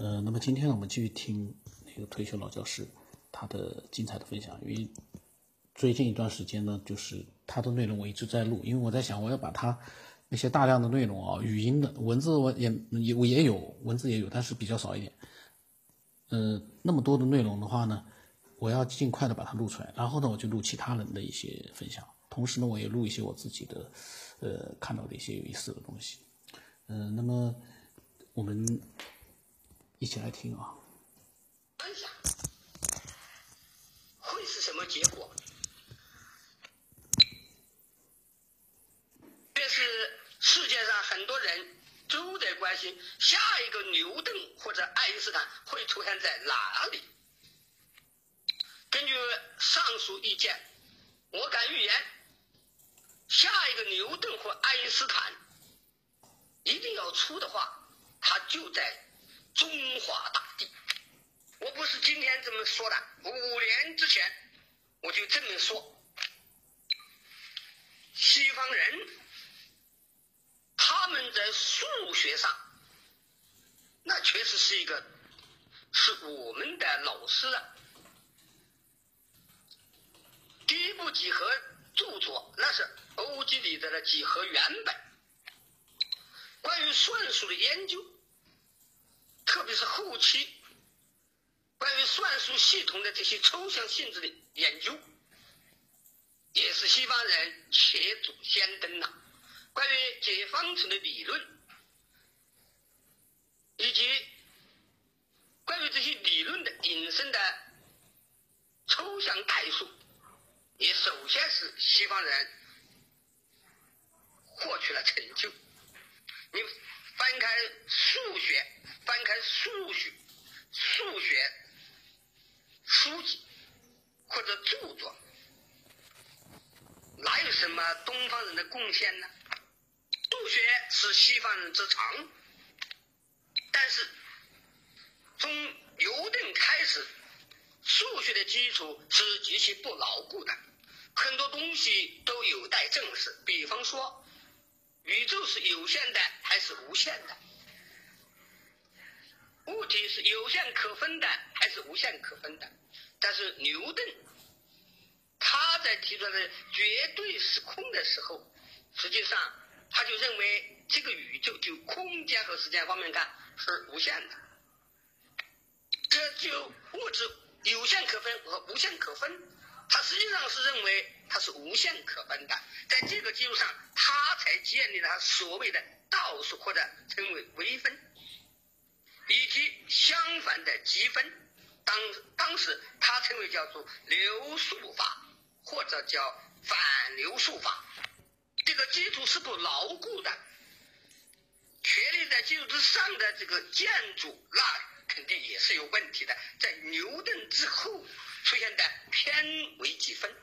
呃，那么今天呢，我们继续听那个退休老教师他的精彩的分享。因为最近一段时间呢，就是他的内容我一直在录，因为我在想我要把他那些大量的内容啊，语音的文字我也也我也有文字也有，但是比较少一点。呃，那么多的内容的话呢，我要尽快的把它录出来，然后呢，我就录其他人的一些分享，同时呢，我也录一些我自己的呃看到的一些有意思的东西。嗯，那么我们一起来听啊。分享会是什么结果？这是世界上很多人都在关心，下一个牛顿或者爱因斯坦会出现在哪里？根据上述意见，我敢预言，下一个牛顿或爱因斯坦一定要出的话，他就在中华大地。我不是今天这么说的，五年之前我就这么说。西方人他们在数学上，那确实是一个是我们的老师啊。第一部几何著作那是欧几里得的几何原本。关于算术的研究，特别是后期关于算术系统的这些抽象性质的研究，也是西方人捷足先登了。关于解方程的理论，以及关于这些理论的引申的抽象代数，也首先是西方人获取了成就。你翻开数学，翻开数学数学书籍或者著作，哪有什么东方人的贡献呢？数学是西方人之长，但是从牛顿开始，数学的基础是极其不牢固的，很多东西都有待证实。比方说，宇宙是有限的还是无限的？物体是有限可分的还是无限可分的？但是牛顿他在提出来的绝对时空的时候，实际上他就认为这个宇宙就空间和时间方面看是无限的。这就物质有限可分和无限可分，他实际上是认为它是无限可分的。在这个基础上，他才建立了所谓的倒数或者称为微分，以及相反的积分。当当时他称为叫做流数法，或者叫反流数法。这个基础是不牢固的，确立在基础之上的这个建筑，那肯定也是有问题的。在牛顿之后出现的偏微积分、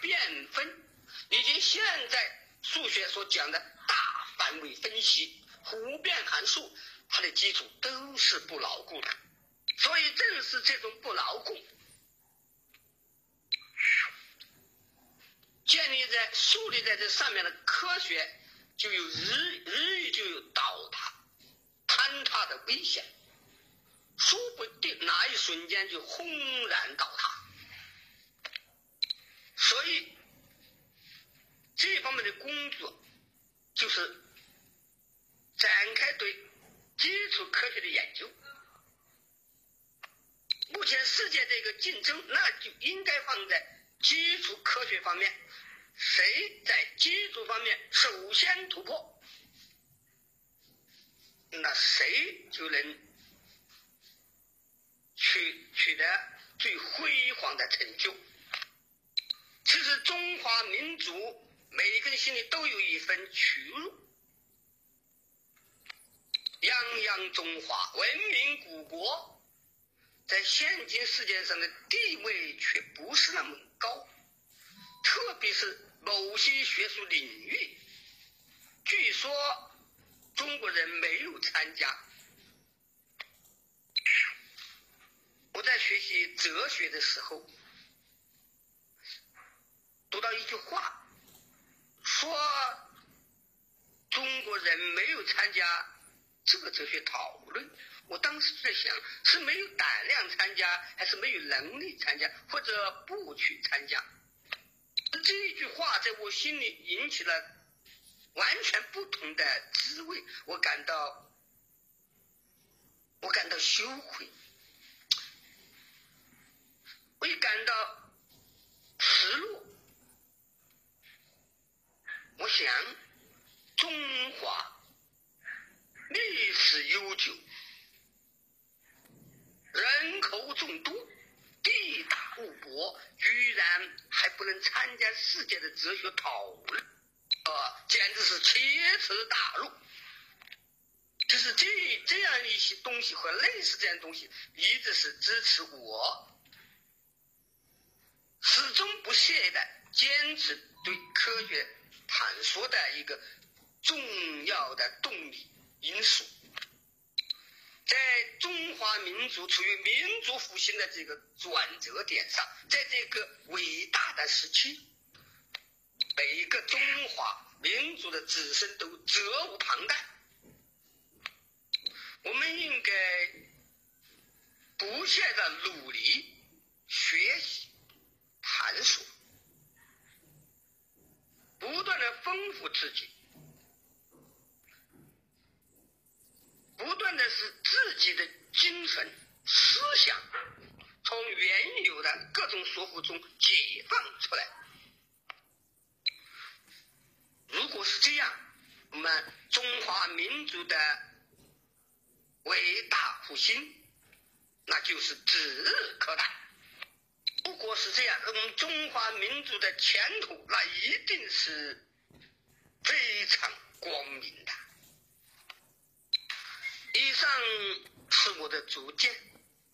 变分，以及现在数学所讲的大范围分析、弧变函数，它的基础都是不牢固的。所以，正是这种不牢固，建立在树立在这上面的科学，就有日日益就有倒塌、坍塌的危险，说不定哪一瞬间就轰然倒塌。所以，这方面的工作就是展开对基础科学的研究。目前世界这个竞争，那就应该放在基础科学方面，谁在基础方面首先突破，那谁就能取取得最辉煌的成就。其实中华民族每个人心里都有一份屈辱，泱泱中华文明古国。在现今世界上的地位却不是那么高，特别是某些学术领域，据说中国人没有参加。我在学习哲学的时候，读到一句话，说中国人没有参加这个哲学讨论。我当时在想，是没有胆量参加，还是没有能力参加，或者不去参加？这句话在我心里引起了完全不同的滋味，我感到，我感到羞愧，我感到失落。我想，中华历史悠久。人口众多，地大物博，居然还不能参加世界的哲学讨论，啊，简直是奇耻大辱！就是这这样一些东西和类似这样东西，一直是支持我始终不懈的坚持对科学探索的一个重要的动力因素。在中华民族处于民族复兴的这个转折点上，在这个伟大的时期，每一个中华民族的子孙都责无旁贷。我们应该不懈的努力学习、探索，不断的丰富自己。不断的使自己的精神思想从原有的各种束缚中解放出来。如果是这样，我们中华民族的伟大复兴，那就是指日可待。如果是这样，我们中华民族的前途，那一定是非常光明的。以上是我的主见，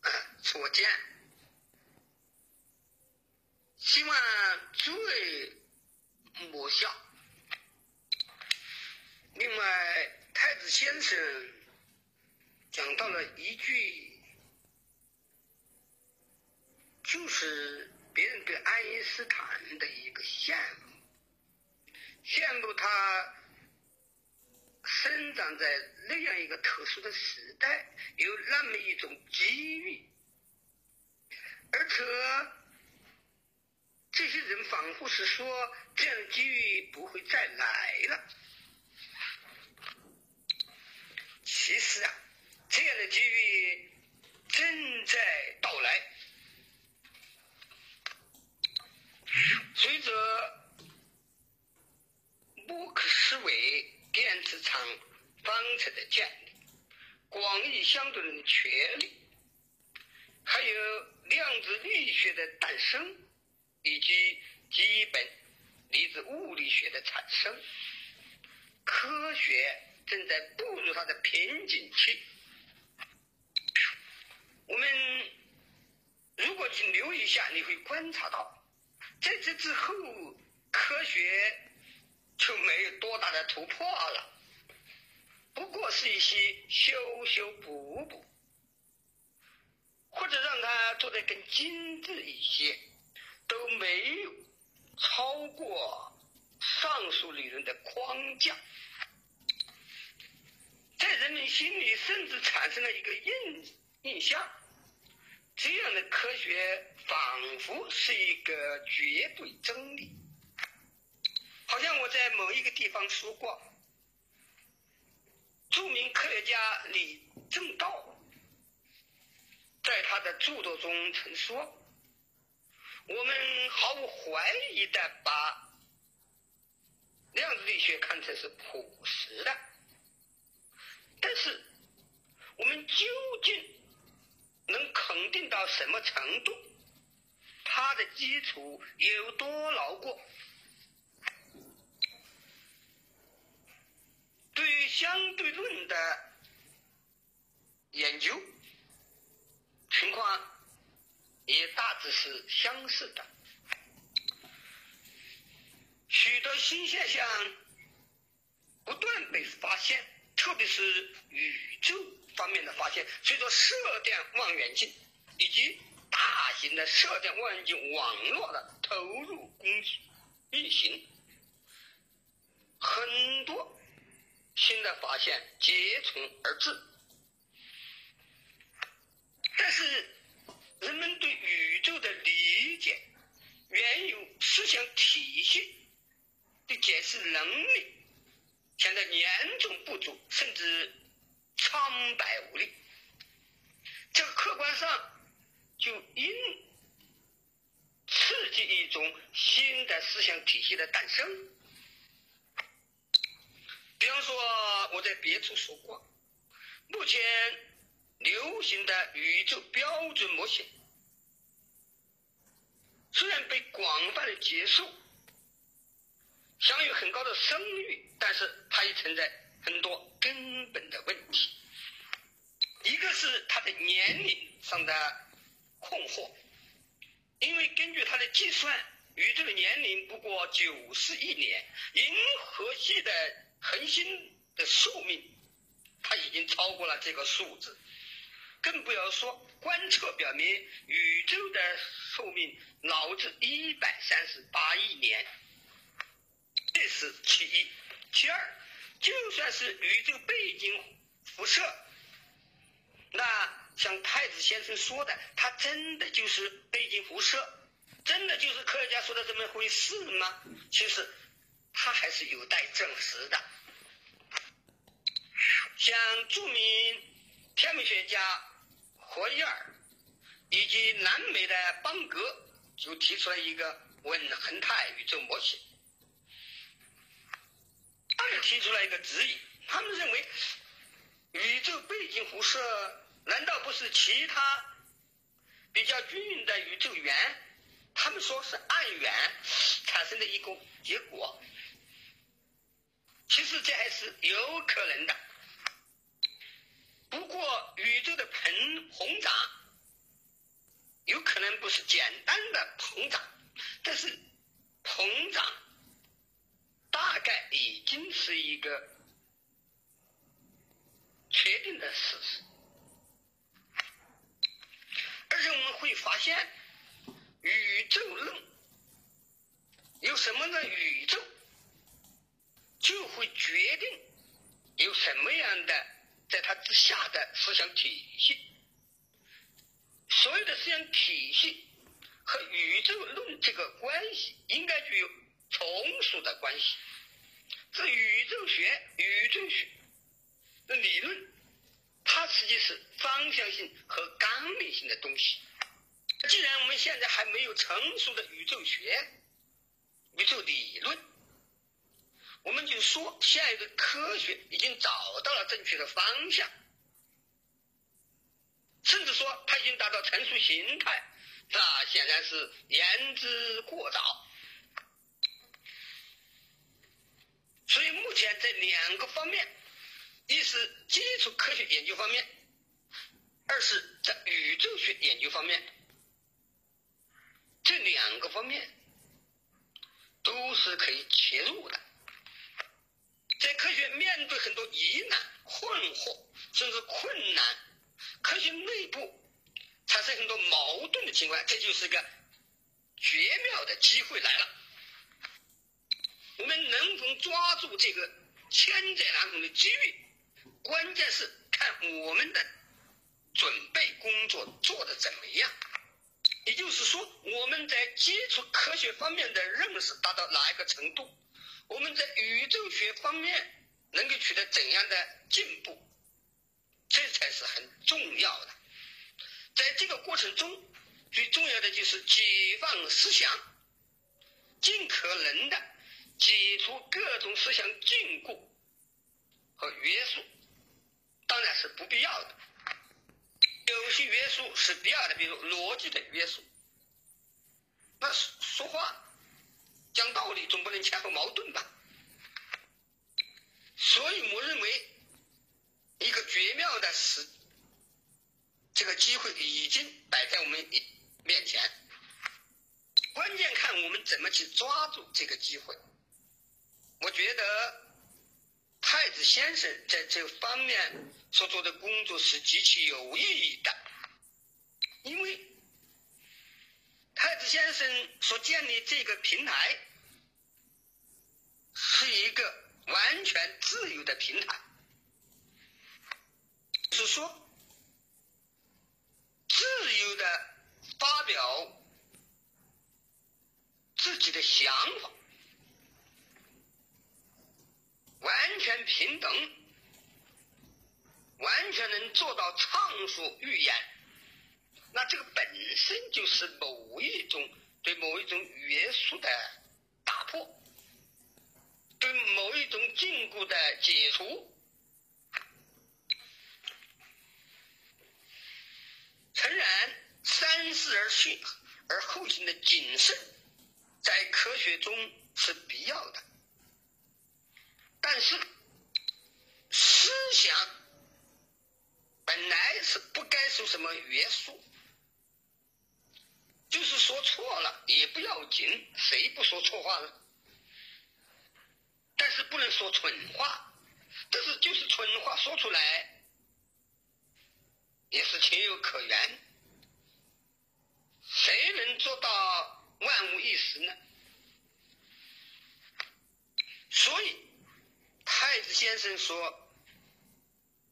啊，所见，希望诸位莫笑。另外，太子先生讲到了一句，就是别人对爱因斯坦的一个羡慕，羡慕他。生长在那样一个特殊的时代，有那么一种机遇，而且这些人仿佛是说，这样的机遇不会再来了。其实啊，这样的机遇正在到来，随着默克思维。电磁场方程的建立，广义相对论的确立，还有量子力学的诞生，以及基本粒子物理学的产生，科学正在步入它的瓶颈期。我们如果去留意一下，你会观察到，在这之后，科学。就没有多大的突破了，不过是一些修修补补，或者让它做得更精致一些，都没有超过上述理论的框架，在人们心里甚至产生了一个印印象，这样的科学仿佛是一个绝对真理。好像我在某一个地方说过，著名科学家李政道在他的著作中曾说：“我们毫无怀疑的把量子力学看成是朴实的，但是我们究竟能肯定到什么程度？它的基础有多牢固？”对于相对论的研究情况也大致是相似的，许多新现象不断被发现，特别是宇宙方面的发现，随着射电望远镜以及大型的射电望远镜网络的投入工具运行，很多。新的发现接踵而至。但是，人们对宇宙的理解、原有思想体系的解释能力，现在严重不足，甚至苍白无力。这个客观上就因刺激一种新的思想体系的诞生。比方说，我在别处说过，目前流行的宇宙标准模型，虽然被广泛的接受，享有很高的声誉，但是它也存在很多根本的问题。一个是它的年龄上的困惑，因为根据他的计算，宇宙的年龄不过九十亿年，银河系的。恒星的寿命，它已经超过了这个数字，更不要说观测表明宇宙的寿命老至一百三十八亿年，这是其一。其二，就算是宇宙背景辐射，那像太子先生说的，他真的就是背景辐射，真的就是科学家说的这么回事吗？其实。他还是有待证实的。像著名天文学家霍伊尔以及南美的邦格就提出了一个稳恒态宇宙模型。他们提出了一个质疑，他们认为宇宙背景辐射难道不是其他比较均匀的宇宙源？他们说是暗源产生的一个结果。其实这还是有可能的，不过宇宙的膨膨胀有可能不是简单的膨胀，但是膨胀大概已经是一个确定的事实，而且我们会发现，宇宙论有什么呢？宇宙。就会决定有什么样的在它之下的思想体系，所有的思想体系和宇宙论这个关系应该具有从属的关系。这宇宙学、宇宙学的理论，它实际是方向性和纲领性的东西。既然我们现在还没有成熟的宇宙学、宇宙理论。我们就说，现在的科学已经找到了正确的方向，甚至说它已经达到成熟形态，那显然是言之过早。所以目前在两个方面，一是基础科学研究方面，二是在宇宙学研究方面，这两个方面都是可以切入的。在科学面对很多疑难、困惑，甚至困难，科学内部产生很多矛盾的情况，这就是个绝妙的机会来了。我们能否抓住这个千载难逢的机遇？关键是看我们的准备工作做得怎么样。也就是说，我们在基础科学方面的认识达到哪一个程度？我们在宇宙学方面能够取得怎样的进步，这才是很重要的。在这个过程中，最重要的就是解放思想，尽可能的解除各种思想禁锢和约束，当然是不必要的。有些约束是必要的，比如逻辑的约束。那说话。讲道理总不能前后矛盾吧？所以我认为，一个绝妙的时，这个机会已经摆在我们面前，关键看我们怎么去抓住这个机会。我觉得太子先生在这方面所做的工作是极其有意义的，因为。太子先生所建立这个平台，是一个完全自由的平台，是说自由的发表自己的想法，完全平等，完全能做到畅所欲言。那这个本身就是某一种对某一种约束的打破。对某一种禁锢的解除，诚然，三思而训而后行的谨慎，在科学中是必要的。但是，思想本来是不该受什么约束，就是说错了也不要紧，谁不说错话呢？但是不能说蠢话，但是就是蠢话说出来也是情有可原。谁能做到万无一失呢？所以太子先生说，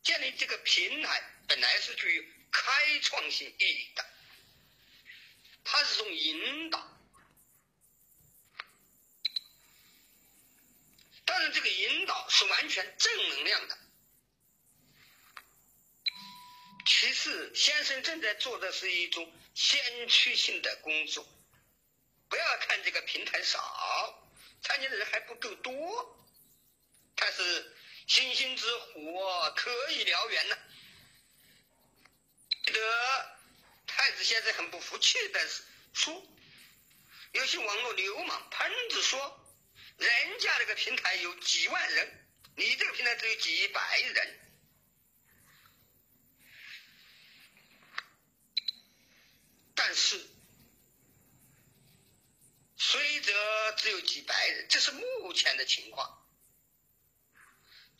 建立这个平台本来是具有开创性意义的，它是种引导。当然，这个引导是完全正能量的。其次，先生正在做的是一种先驱性的工作。不要看这个平台少，参加的人还不够多，但是星星之火可以燎原呢。记得太子先生很不服气的说：“有些网络流氓喷子说。”人家这个平台有几万人，你这个平台只有几百人，但是虽则只有几百人，这是目前的情况。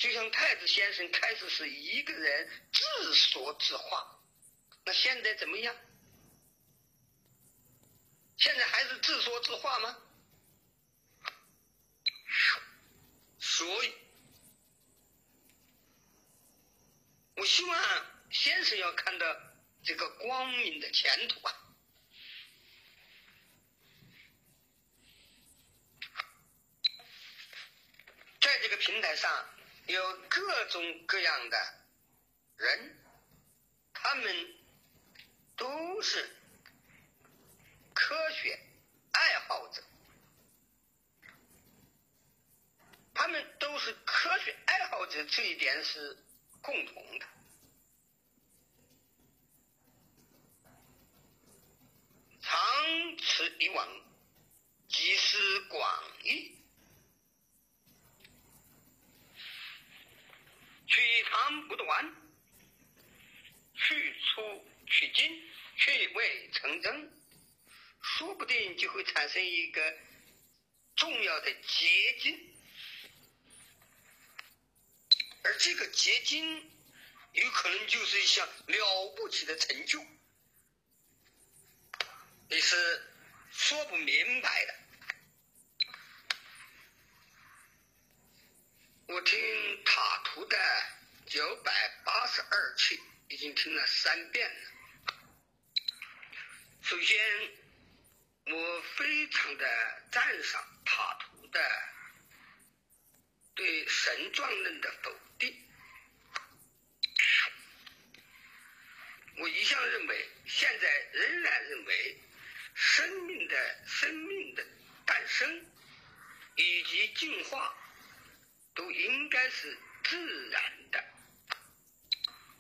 就像太子先生开始是一个人自说自话，那现在怎么样？现在还是自说自话吗？所以，我希望先生要看到这个光明的前途啊！在这个平台上有各种各样的人，他们都是科学爱好者。他们都是科学爱好者，这一点是共同的。长此以往，集思广益，取长补短，去粗取精，去伪成真，说不定就会产生一个重要的结晶。而这个结晶，有可能就是一项了不起的成就，你是说不明白的。我听塔图的九百八十二期已经听了三遍了。首先，我非常的赞赏塔图的对神状论的否。我一向认为，现在仍然认为，生命的生命的诞生以及进化都应该是自然的。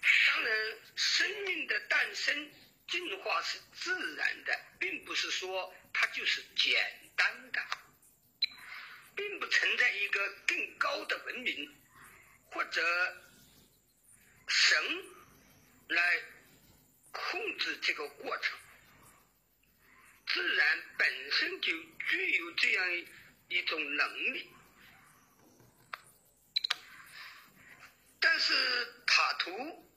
当然，生命的诞生、进化是自然的，并不是说它就是简单的，并不存在一个更高的文明或者神来。控制这个过程，自然本身就具有这样一种能力。但是塔图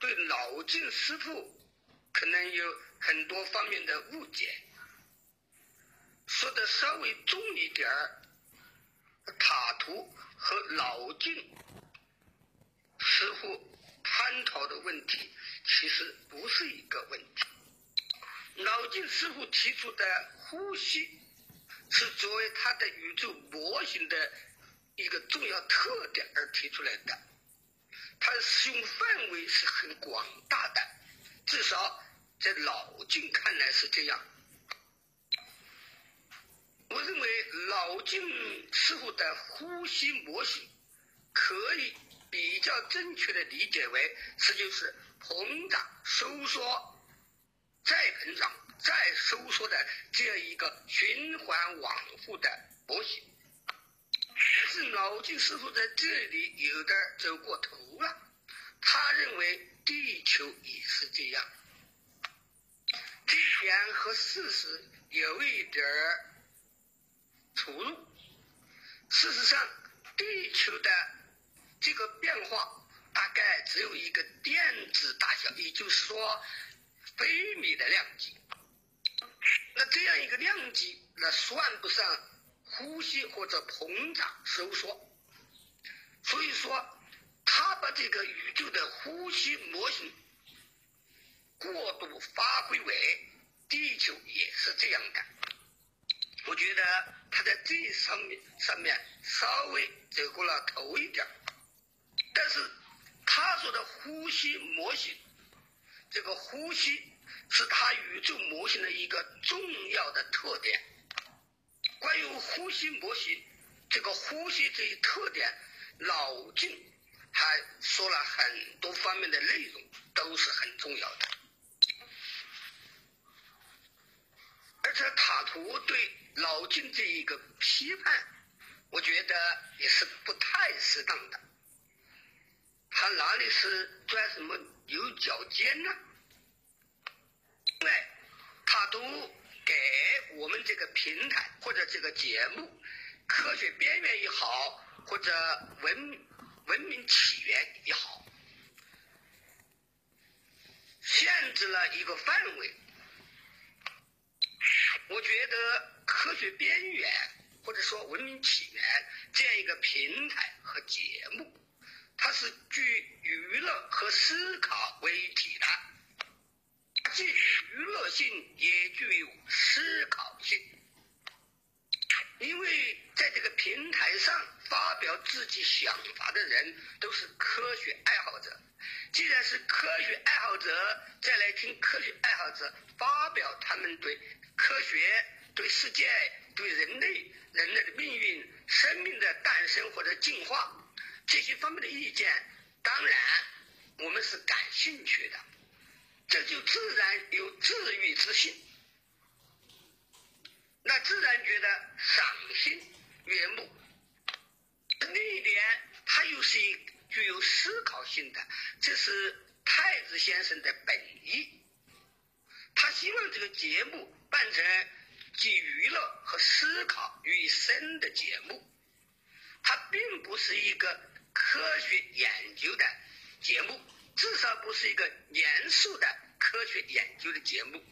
对老晋师傅可能有很多方面的误解，说的稍微重一点儿，塔图和老静师傅探讨的问题，其实不是一个问题。老静师傅提出的呼吸，是作为他的宇宙模型的一个重要特点而提出来的。它的使用范围是很广大的，至少在老静看来是这样。我认为老金师傅的呼吸模型可以比较正确的理解为，这就是膨胀、收缩。再膨胀、再收缩的这样一个循环往复的模型，但是老金师傅在这里有点走过头了。他认为地球也是这样，这点和事实有一点出入。事实上，地球的这个变化大概只有一个电子大小，也就是说。微米的量级，那这样一个量级，那算不上呼吸或者膨胀收缩。所以说，他把这个宇宙的呼吸模型过度发挥为地球也是这样的。我觉得他在这上面上面稍微走过了头一点，但是他说的呼吸模型，这个呼吸。是他宇宙模型的一个重要的特点。关于呼吸模型，这个呼吸这一特点，老静还说了很多方面的内容，都是很重要的。而且塔图对老静这一个批判，我觉得也是不太适当的。哪里是钻什么牛角尖呢？因为，他都给我们这个平台或者这个节目《科学边缘》也好，或者《文文明起源》也好，限制了一个范围。我觉得《科学边缘》或者说《文明起源》这样一个平台和节目，它是具娱乐和思考为一体的。既娱乐性也具有思考性，因为在这个平台上发表自己想法的人都是科学爱好者。既然是科学爱好者，再来听科学爱好者发表他们对科学、对世界、对人类、人类的命运、生命的诞生或者进化这些方面的意见，当然我们是感兴趣的。这就自然有治愈之心，那自然觉得赏心悦目。另一点，他又是一具有思考性的，这是太子先生的本意。他希望这个节目办成集娱乐和思考于一身的节目，它并不是一个科学研究的节目。至少不是一个严肃的科学研究的节目，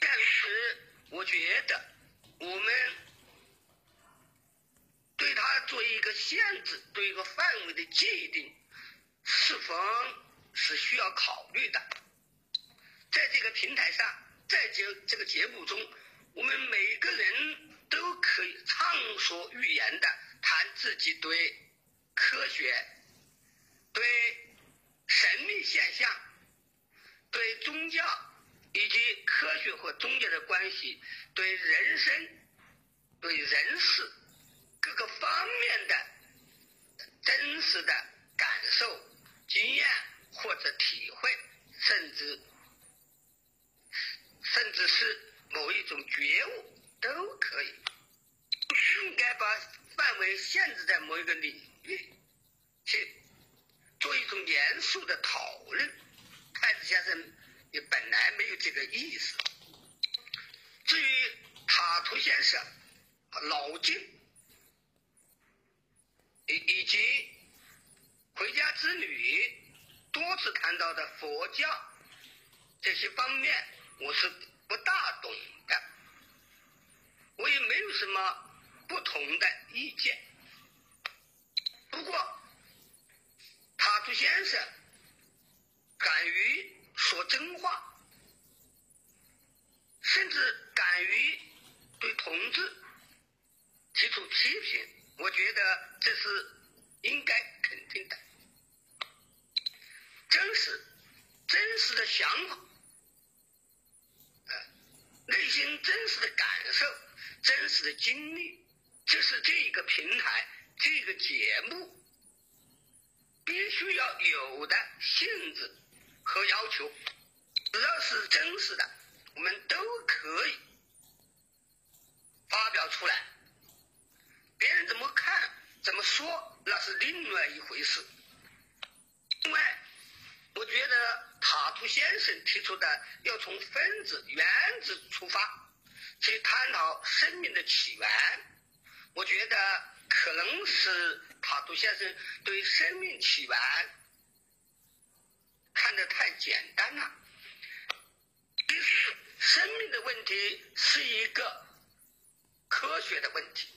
但是我觉得我们对它做一个限制，对一个范围的界定，是否是需要考虑的？在这个平台上，在这这个节目中，我们每个人都可以畅所欲言的谈自己对科学，对。神秘现象对宗教以及科学和宗教的关系，对人生、对人事各个方面的真实的感受、经验或者体会，甚至甚至是某一种觉悟，都可以。不应该把范围限制在某一个领域去。做一种严肃的讨论，太子先生也本来没有这个意思。至于塔图先生、老金以以及回家之旅多次谈到的佛教这些方面，我是不大懂的，我也没有什么不同的意见。不过，他朱先生敢于说真话，甚至敢于对同志提出批评，我觉得这是应该肯定的。真实、真实的想法，呃，内心真实的感受、真实的经历，这是这个平台、这个节目必须要有的性质和要求。只要是真实的，我们都可以发表出来。别人怎么看、怎么说，那是另外一回事。另外，我觉得塔图先生提出的要从分子、原子出发去探讨生命的起源，我觉得可能是先生对生命起源看得太简单了。其实，生命的问题是一个科学的问题，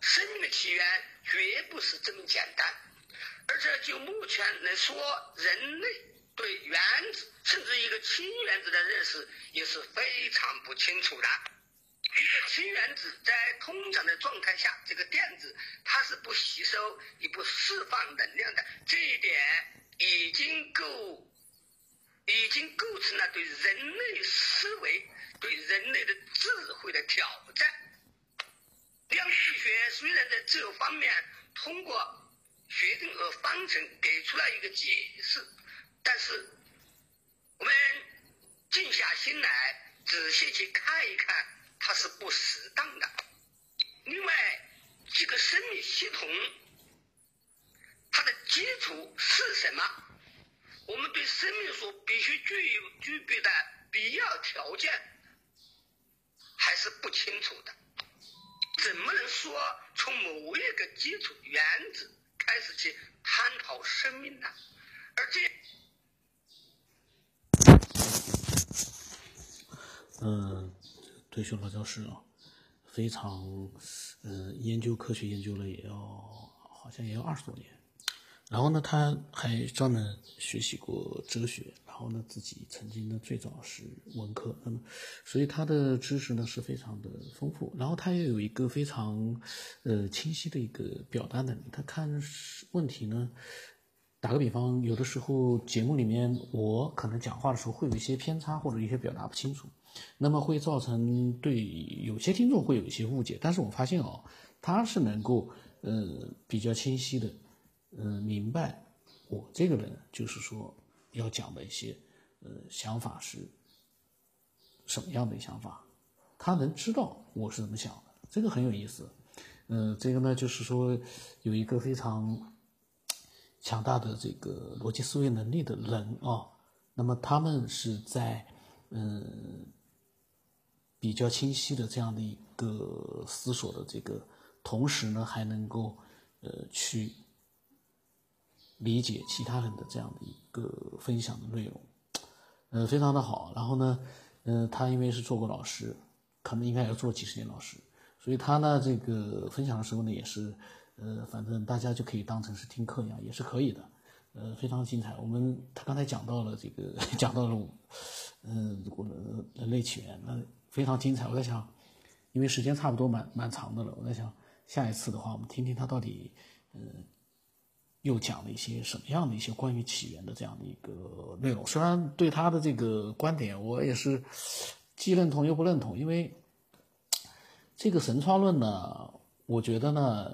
生命的起源绝不是这么简单。而且就目前来说，人类对原子甚至一个氢原子的认识也是非常不清楚的。一个氢原子在通常的状态下，这个电子它是不吸收也不释放能量的，这一点已经够。已经构成了对人类思维、对人类的智慧的挑战。量子力学虽然在这方面通过薛定谔方程给出了一个解释，但是我们静下心来仔细去看一看，它是不适当的。另外，这个生命系统它的基础是什么？我们对生命所必须具有具备的必要条件还是不清楚的，怎么能说从某一个基础原子开始去探讨生命呢？而这，嗯，退休老教师啊，非常，呃，研究科学研究了也要好像也要二十多年。然后呢，他还专门学习过哲学，然后呢，自己曾经呢最早是文科，那么，所以他的知识呢是非常的丰富。然后他也有一个非常，呃，清晰的一个表达能力。他看问题呢，打个比方，有的时候节目里面我可能讲话的时候会有一些偏差，或者一些表达不清楚，那么会造成对有些听众会有一些误解。但是我发现哦，他是能够呃比较清晰的。嗯，明白，我这个人就是说要讲的一些，呃，想法是什么样的想法，他能知道我是怎么想的，这个很有意思。嗯，这个呢就是说有一个非常强大的这个逻辑思维能力的人啊，那么他们是在嗯比较清晰的这样的一个思索的这个同时呢，还能够呃去。理解其他人的这样的一个分享的内容，呃，非常的好。然后呢，呃，他因为是做过老师，可能应该要做几十年老师，所以他呢，这个分享的时候呢，也是，呃，反正大家就可以当成是听课一样，也是可以的，呃，非常精彩。我们他刚才讲到了这个，讲到了，嗯，我的人类起源，那非常精彩。我在想，因为时间差不多蛮蛮长的了，我在想下一次的话，我们听听他到底，嗯。又讲了一些什么样的一些关于起源的这样的一个内容？虽然对他的这个观点，我也是既认同又不认同，因为这个神创论呢，我觉得呢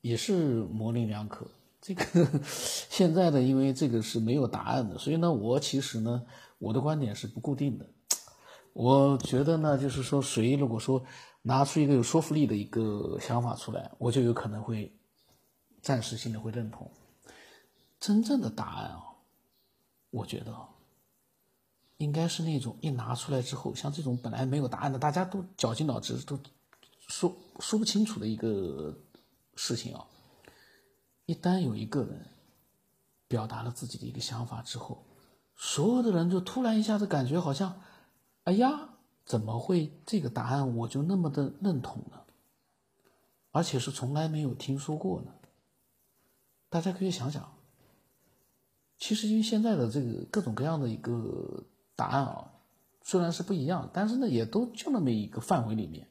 也是模棱两可。这个现在呢，因为这个是没有答案的，所以呢，我其实呢，我的观点是不固定的。我觉得呢，就是说，谁如果说拿出一个有说服力的一个想法出来，我就有可能会。暂时性的会认同，真正的答案啊，我觉得应该是那种一拿出来之后，像这种本来没有答案的，大家都绞尽脑汁都说说不清楚的一个事情啊，一旦有一个人表达了自己的一个想法之后，所有的人就突然一下子感觉好像，哎呀，怎么会这个答案我就那么的认同呢？而且是从来没有听说过呢？大家可以想想，其实因为现在的这个各种各样的一个答案啊，虽然是不一样，但是呢，也都就那么一个范围里面，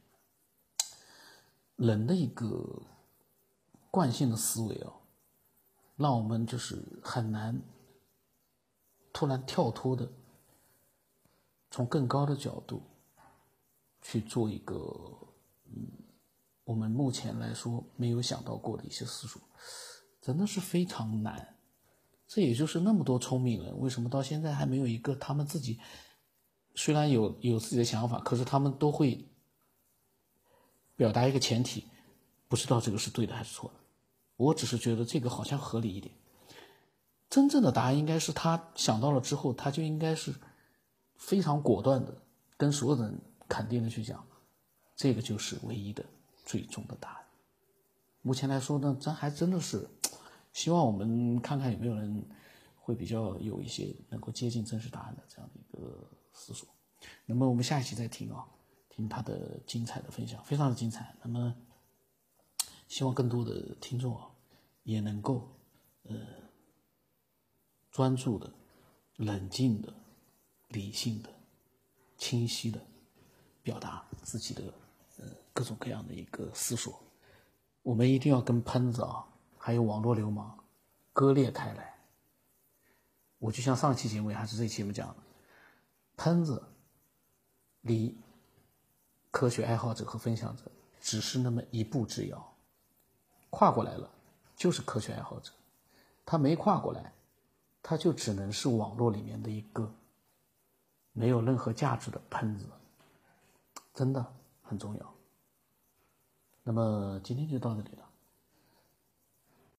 人的一个惯性的思维啊，让我们就是很难突然跳脱的，从更高的角度去做一个嗯，我们目前来说没有想到过的一些思索。真的是非常难，这也就是那么多聪明人，为什么到现在还没有一个他们自己虽然有有自己的想法，可是他们都会表达一个前提，不知道这个是对的还是错的。我只是觉得这个好像合理一点。真正的答案应该是他想到了之后，他就应该是非常果断的跟所有人肯定的去讲，这个就是唯一的最终的答案。目前来说呢，咱还真的是。希望我们看看有没有人会比较有一些能够接近真实答案的这样的一个思索。那么我们下一期再听啊，听他的精彩的分享，非常的精彩。那么希望更多的听众啊，也能够呃专注的、冷静的、理性的、清晰的表达自己的呃各种各样的一个思索。我们一定要跟喷子啊。还有网络流氓，割裂开来。我就像上期节目还是这期节目讲的，喷子离科学爱好者和分享者只是那么一步之遥，跨过来了就是科学爱好者，他没跨过来，他就只能是网络里面的一个没有任何价值的喷子，真的很重要。那么今天就到这里了。